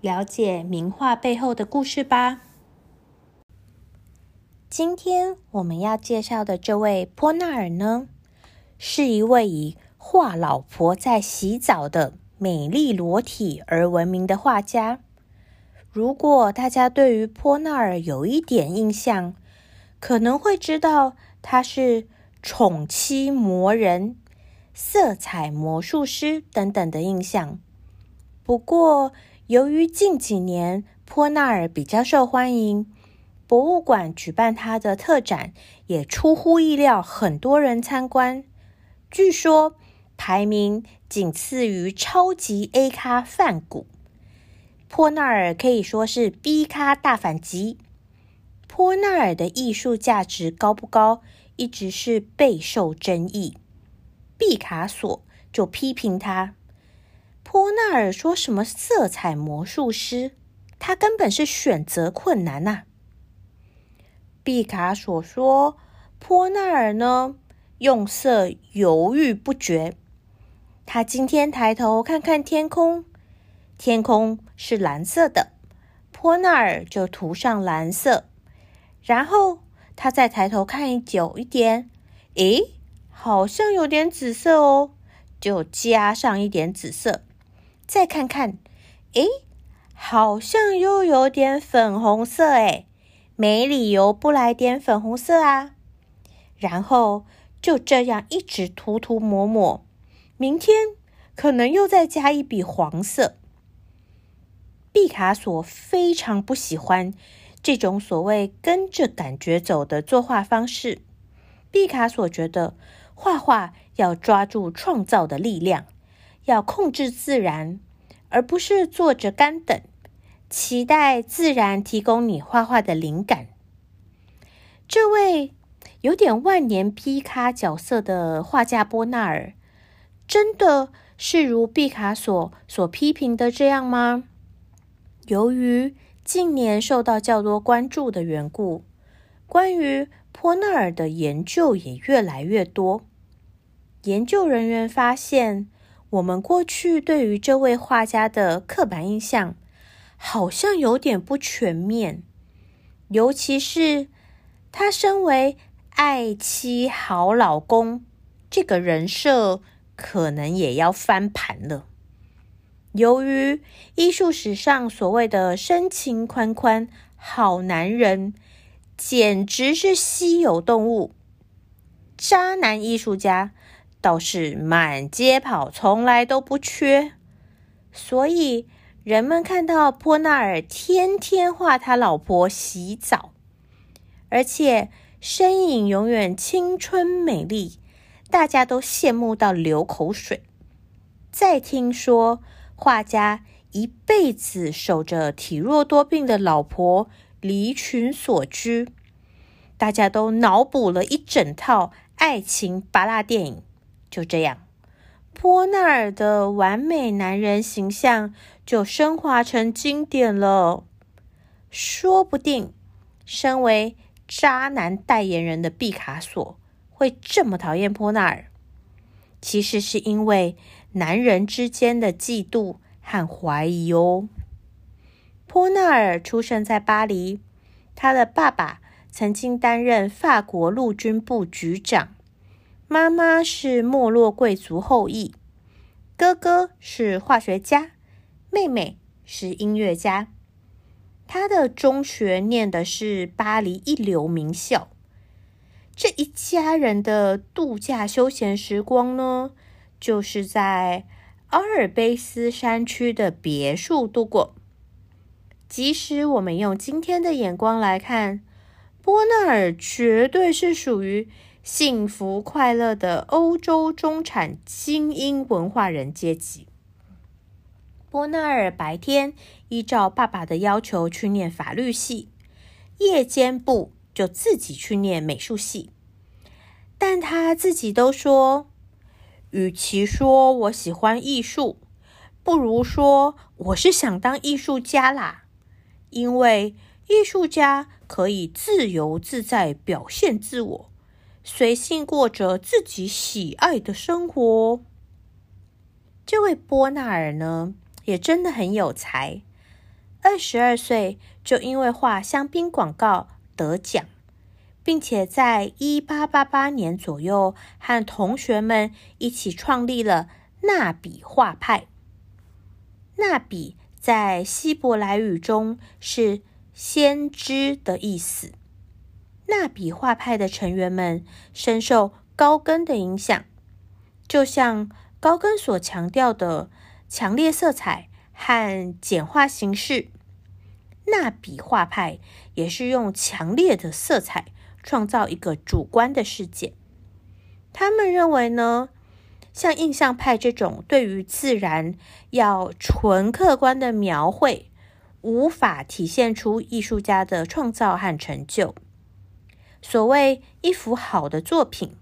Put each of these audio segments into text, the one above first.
了解名画背后的故事吧。今天我们要介绍的这位波纳尔呢，是一位以画老婆在洗澡的美丽裸体而闻名的画家。如果大家对于波纳尔有一点印象，可能会知道他是宠妻魔人、色彩魔术师等等的印象。不过，由于近几年波纳尔比较受欢迎，博物馆举办他的特展也出乎意料，很多人参观。据说排名仅次于超级 A 咖梵谷。波纳尔可以说是 B 咖大反击。波纳尔的艺术价值高不高，一直是备受争议。毕卡索就批评他。波纳尔说什么色彩魔术师？他根本是选择困难呐。毕卡索说，波纳尔呢用色犹豫不决。他今天抬头看看天空，天空是蓝色的，波纳尔就涂上蓝色。然后他再抬头看久一点，诶，好像有点紫色哦，就加上一点紫色。再看看，诶，好像又有点粉红色诶，没理由不来点粉红色啊！然后就这样一直涂涂抹抹，明天可能又再加一笔黄色。毕卡索非常不喜欢这种所谓跟着感觉走的作画方式。毕卡索觉得画画要抓住创造的力量。要控制自然，而不是坐着干等，期待自然提供你画画的灵感。这位有点万年皮卡角色的画家波纳尔，真的是如毕卡索所批评的这样吗？由于近年受到较多关注的缘故，关于波纳尔的研究也越来越多。研究人员发现。我们过去对于这位画家的刻板印象好像有点不全面，尤其是他身为爱妻好老公这个人设，可能也要翻盘了。由于艺术史上所谓的深情宽宽好男人，简直是稀有动物，渣男艺术家。倒是满街跑，从来都不缺。所以人们看到波纳尔天天画他老婆洗澡，而且身影永远青春美丽，大家都羡慕到流口水。再听说画家一辈子守着体弱多病的老婆离群所居，大家都脑补了一整套爱情巴拉电影。就这样，波纳尔的完美男人形象就升华成经典了。说不定，身为渣男代言人的毕卡索会这么讨厌波纳尔，其实是因为男人之间的嫉妒和怀疑哦。波纳尔出生在巴黎，他的爸爸曾经担任法国陆军部局长。妈妈是没落贵族后裔，哥哥是化学家，妹妹是音乐家。他的中学念的是巴黎一流名校。这一家人的度假休闲时光呢，就是在阿尔卑斯山区的别墅度过。即使我们用今天的眼光来看，波纳尔绝对是属于。幸福快乐的欧洲中产精英文化人阶级。波纳尔白天依照爸爸的要求去念法律系，夜间部就自己去念美术系。但他自己都说，与其说我喜欢艺术，不如说我是想当艺术家啦。因为艺术家可以自由自在表现自我，随性过着自己喜爱的生活。这位波纳尔呢？也真的很有才，二十二岁就因为画香槟广告得奖，并且在一八八八年左右和同学们一起创立了纳比画派。纳比在希伯来语中是先知的意思。纳比画派的成员们深受高更的影响，就像高更所强调的。强烈色彩和简化形式，纳比画派也是用强烈的色彩创造一个主观的世界。他们认为呢，像印象派这种对于自然要纯客观的描绘，无法体现出艺术家的创造和成就。所谓一幅好的作品，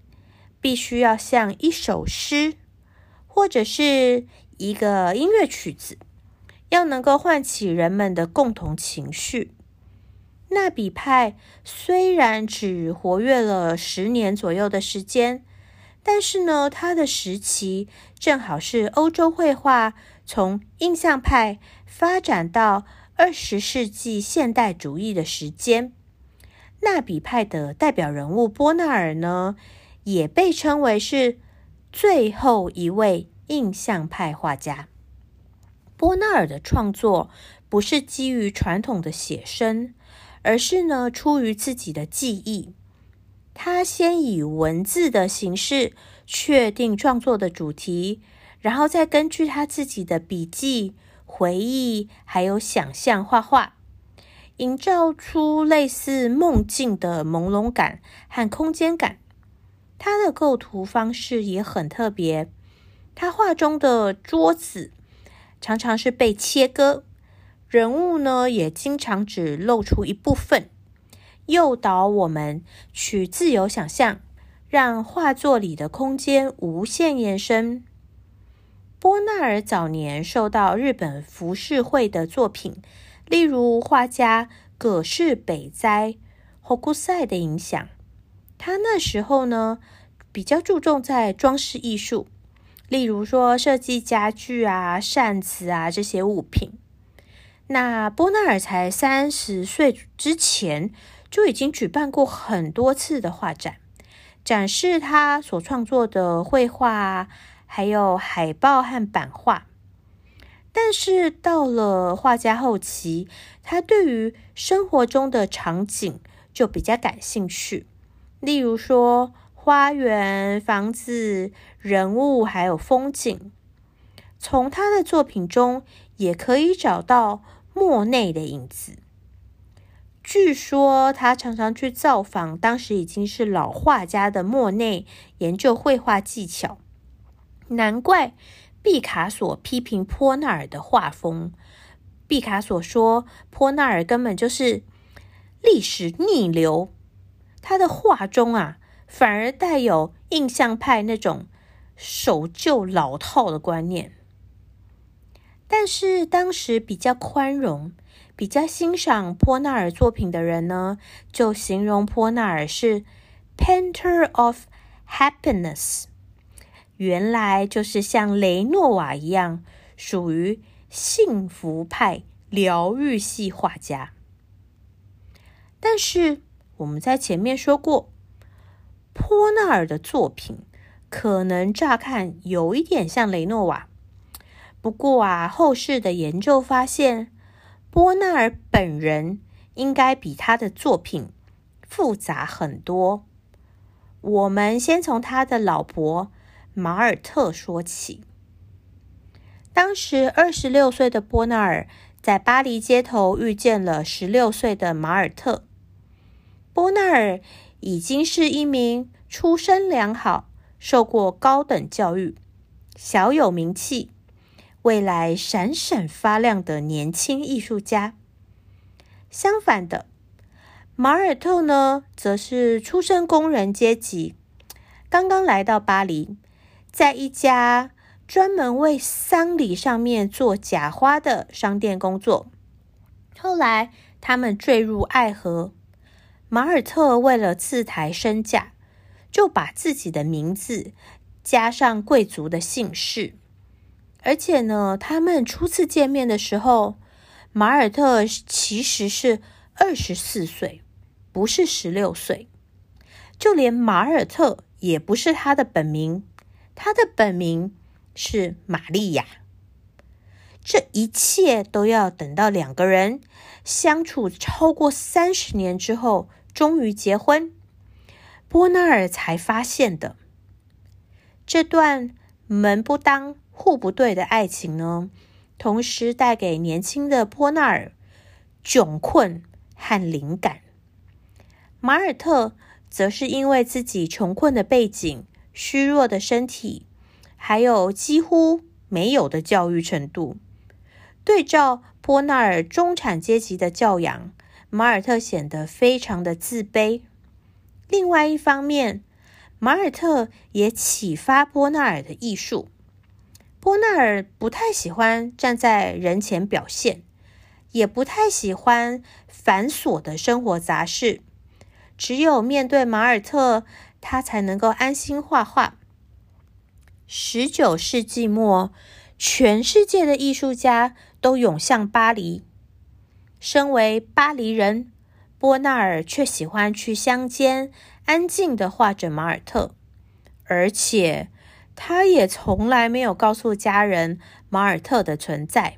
必须要像一首诗，或者是。一个音乐曲子要能够唤起人们的共同情绪。纳比派虽然只活跃了十年左右的时间，但是呢，它的时期正好是欧洲绘画从印象派发展到二十世纪现代主义的时间。纳比派的代表人物波纳尔呢，也被称为是最后一位。印象派画家波纳尔的创作不是基于传统的写生，而是呢出于自己的记忆。他先以文字的形式确定创作的主题，然后再根据他自己的笔记、回忆还有想象画画，营造出类似梦境的朦胧感和空间感。他的构图方式也很特别。他画中的桌子常常是被切割，人物呢也经常只露出一部分，诱导我们去自由想象，让画作里的空间无限延伸。波纳尔早年受到日本浮世绘的作品，例如画家葛饰北斋霍古塞的影响，他那时候呢比较注重在装饰艺术。例如说，设计家具啊、扇子啊这些物品。那波纳尔才三十岁之前就已经举办过很多次的画展，展示他所创作的绘画，还有海报和版画。但是到了画家后期，他对于生活中的场景就比较感兴趣，例如说。花园、房子、人物，还有风景，从他的作品中也可以找到莫内的影子。据说他常常去造访当时已经是老画家的莫内，研究绘画技巧。难怪毕卡索批评波纳尔的画风。毕卡索说，波纳尔根本就是历史逆流，他的画中啊。反而带有印象派那种守旧老套的观念，但是当时比较宽容、比较欣赏波纳尔作品的人呢，就形容波纳尔是 painter of happiness，原来就是像雷诺瓦一样，属于幸福派疗愈系画家。但是我们在前面说过。波纳尔的作品可能乍看有一点像雷诺瓦，不过啊，后世的研究发现，波纳尔本人应该比他的作品复杂很多。我们先从他的老婆马尔特说起。当时二十六岁的波纳尔在巴黎街头遇见了十六岁的马尔特。波纳尔。已经是一名出身良好、受过高等教育、小有名气、未来闪闪发亮的年轻艺术家。相反的，马尔特呢，则是出身工人阶级，刚刚来到巴黎，在一家专门为丧礼上面做假花的商店工作。后来，他们坠入爱河。马尔特为了自抬身价，就把自己的名字加上贵族的姓氏。而且呢，他们初次见面的时候，马尔特其实是二十四岁，不是十六岁。就连马尔特也不是他的本名，他的本名是玛利亚。这一切都要等到两个人相处超过三十年之后。终于结婚，波纳尔才发现的这段门不当户不对的爱情呢，同时带给年轻的波纳尔窘困和灵感。马尔特则是因为自己穷困的背景、虚弱的身体，还有几乎没有的教育程度，对照波纳尔中产阶级的教养。马尔特显得非常的自卑。另外一方面，马尔特也启发波纳尔的艺术。波纳尔不太喜欢站在人前表现，也不太喜欢繁琐的生活杂事。只有面对马尔特，他才能够安心画画。十九世纪末，全世界的艺术家都涌向巴黎。身为巴黎人，波纳尔却喜欢去乡间安静的画着马尔特，而且他也从来没有告诉家人马尔特的存在。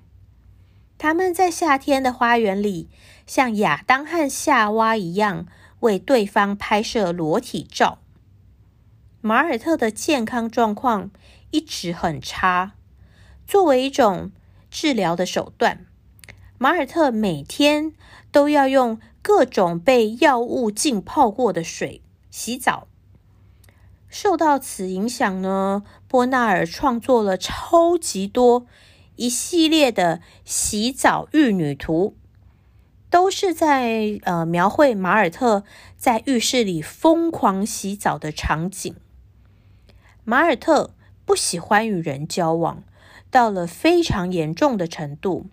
他们在夏天的花园里，像亚当和夏娃一样，为对方拍摄裸体照。马尔特的健康状况一直很差，作为一种治疗的手段。马尔特每天都要用各种被药物浸泡过的水洗澡。受到此影响呢，波纳尔创作了超级多一系列的洗澡浴女图，都是在呃描绘马尔特在浴室里疯狂洗澡的场景。马尔特不喜欢与人交往，到了非常严重的程度。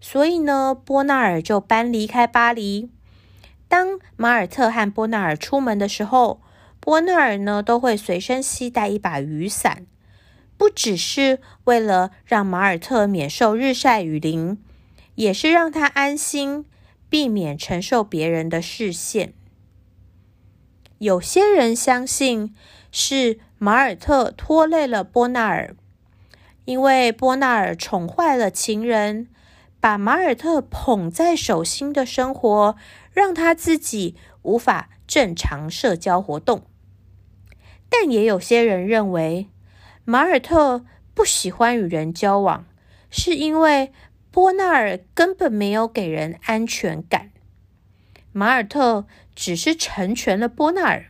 所以呢，波纳尔就搬离开巴黎。当马尔特和波纳尔出门的时候，波纳尔呢都会随身携带一把雨伞，不只是为了让马尔特免受日晒雨淋，也是让他安心，避免承受别人的视线。有些人相信是马尔特拖累了波纳尔，因为波纳尔宠坏了情人。把马尔特捧在手心的生活，让他自己无法正常社交活动。但也有些人认为，马尔特不喜欢与人交往，是因为波纳尔根本没有给人安全感。马尔特只是成全了波纳尔，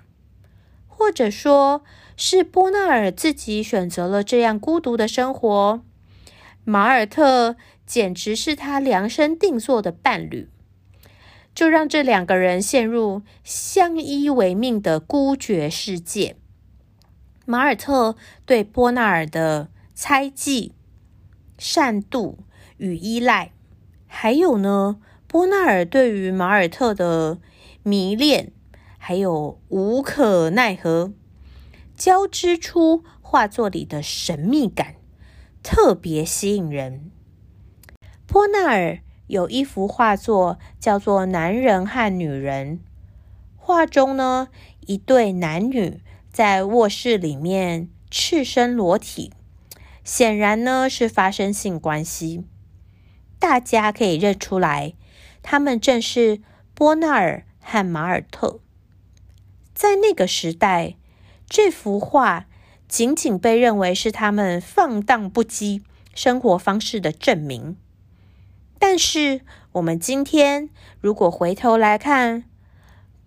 或者说是波纳尔自己选择了这样孤独的生活。马尔特。简直是他量身定做的伴侣，就让这两个人陷入相依为命的孤绝世界。马尔特对波纳尔的猜忌、善妒与依赖，还有呢，波纳尔对于马尔特的迷恋，还有无可奈何，交织出画作里的神秘感，特别吸引人。波纳尔有一幅画作，叫做《男人和女人》。画中呢，一对男女在卧室里面赤身裸体，显然呢是发生性关系。大家可以认出来，他们正是波纳尔和马尔特。在那个时代，这幅画仅仅被认为是他们放荡不羁生活方式的证明。但是，我们今天如果回头来看，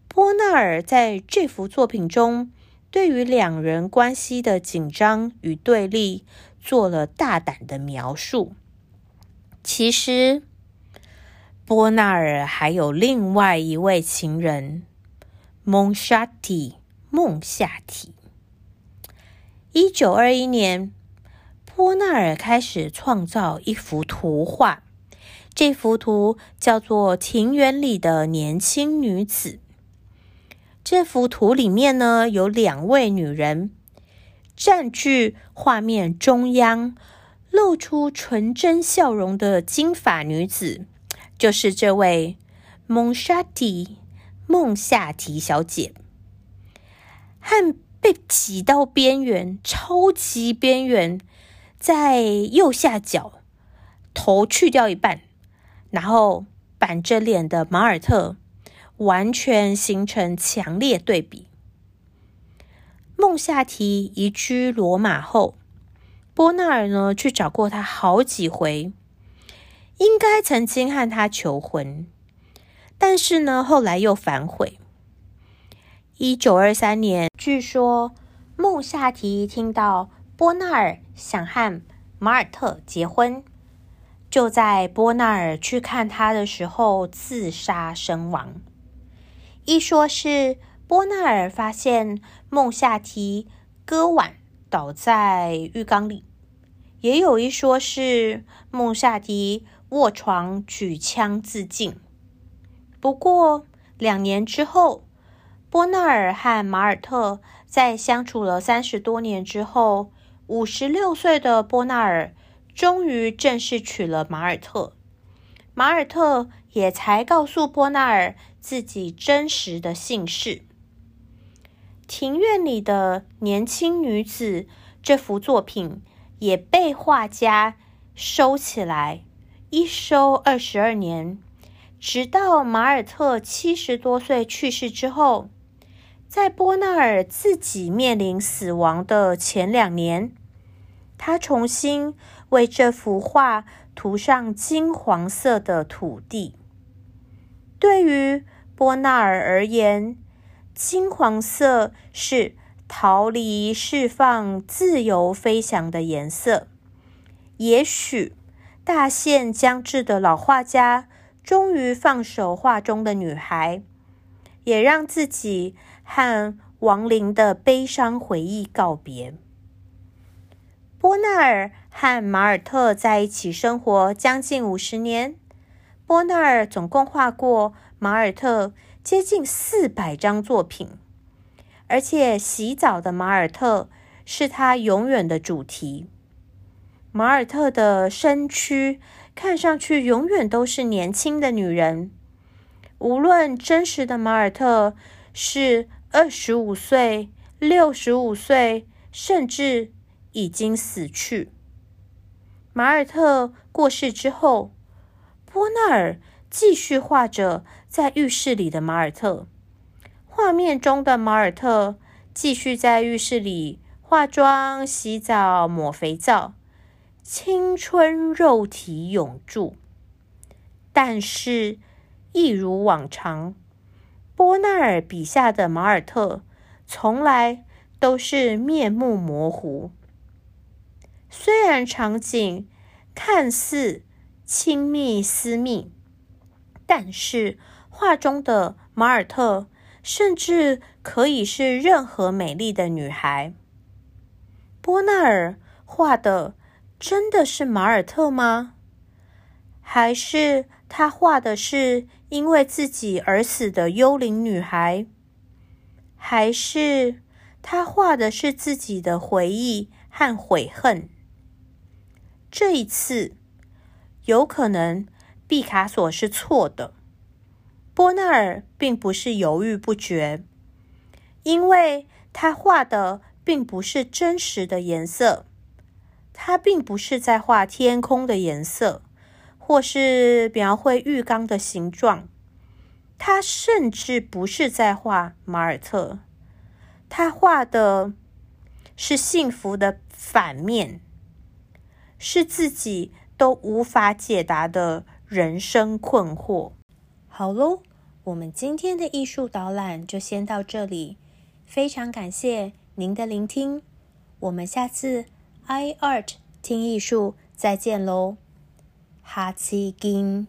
波纳尔在这幅作品中对于两人关系的紧张与对立做了大胆的描述。其实，波纳尔还有另外一位情人蒙夏提（孟夏提）。一九二一年，波纳尔开始创造一幅图画，这幅图叫做《庭园里的年轻女子》。这幅图里面呢，有两位女人占据画面中央，露出纯真笑容的金发女子，就是这位蒙莎蒂孟夏提小姐，和被挤到边缘、超级边缘，在右下角头去掉一半，然后板着脸的马尔特。完全形成强烈对比。孟夏提移居罗马后，波纳尔呢去找过他好几回，应该曾经和他求婚，但是呢后来又反悔。一九二三年，据说孟夏提听到波纳尔想和马尔特结婚，就在波纳尔去看他的时候自杀身亡。一说是波纳尔发现孟夏提割腕倒在浴缸里，也有一说是孟夏提卧床举枪自尽。不过两年之后，波纳尔和马尔特在相处了三十多年之后，五十六岁的波纳尔终于正式娶了马尔特，马尔特也才告诉波纳尔。自己真实的姓氏。庭院里的年轻女子这幅作品也被画家收起来，一收二十二年，直到马尔特七十多岁去世之后，在波纳尔自己面临死亡的前两年，他重新为这幅画涂上金黄色的土地。对于波纳尔而言，金黄色是逃离、释放、自由飞翔的颜色。也许大限将至的老画家终于放手画中的女孩，也让自己和亡灵的悲伤回忆告别。波纳尔和马尔特在一起生活将近五十年，波纳尔总共画过。马尔特接近四百张作品，而且洗澡的马尔特是他永远的主题。马尔特的身躯看上去永远都是年轻的女人，无论真实的马尔特是二十五岁、六十五岁，甚至已经死去。马尔特过世之后，波纳尔继续画着。在浴室里的马尔特，画面中的马尔特继续在浴室里化妆、洗澡、抹肥皂，青春肉体永驻。但是，一如往常，波纳尔笔下的马尔特从来都是面目模糊。虽然场景看似亲密私密，但是。画中的马尔特甚至可以是任何美丽的女孩。波纳尔画的真的是马尔特吗？还是他画的是因为自己而死的幽灵女孩？还是他画的是自己的回忆和悔恨？这一次，有可能毕卡索是错的。波纳尔并不是犹豫不决，因为他画的并不是真实的颜色，他并不是在画天空的颜色，或是描绘浴缸的形状，他甚至不是在画马尔特，他画的是幸福的反面，是自己都无法解答的人生困惑。好喽。我们今天的艺术导览就先到这里，非常感谢您的聆听，我们下次 i art 听艺术，再见喽，下次見。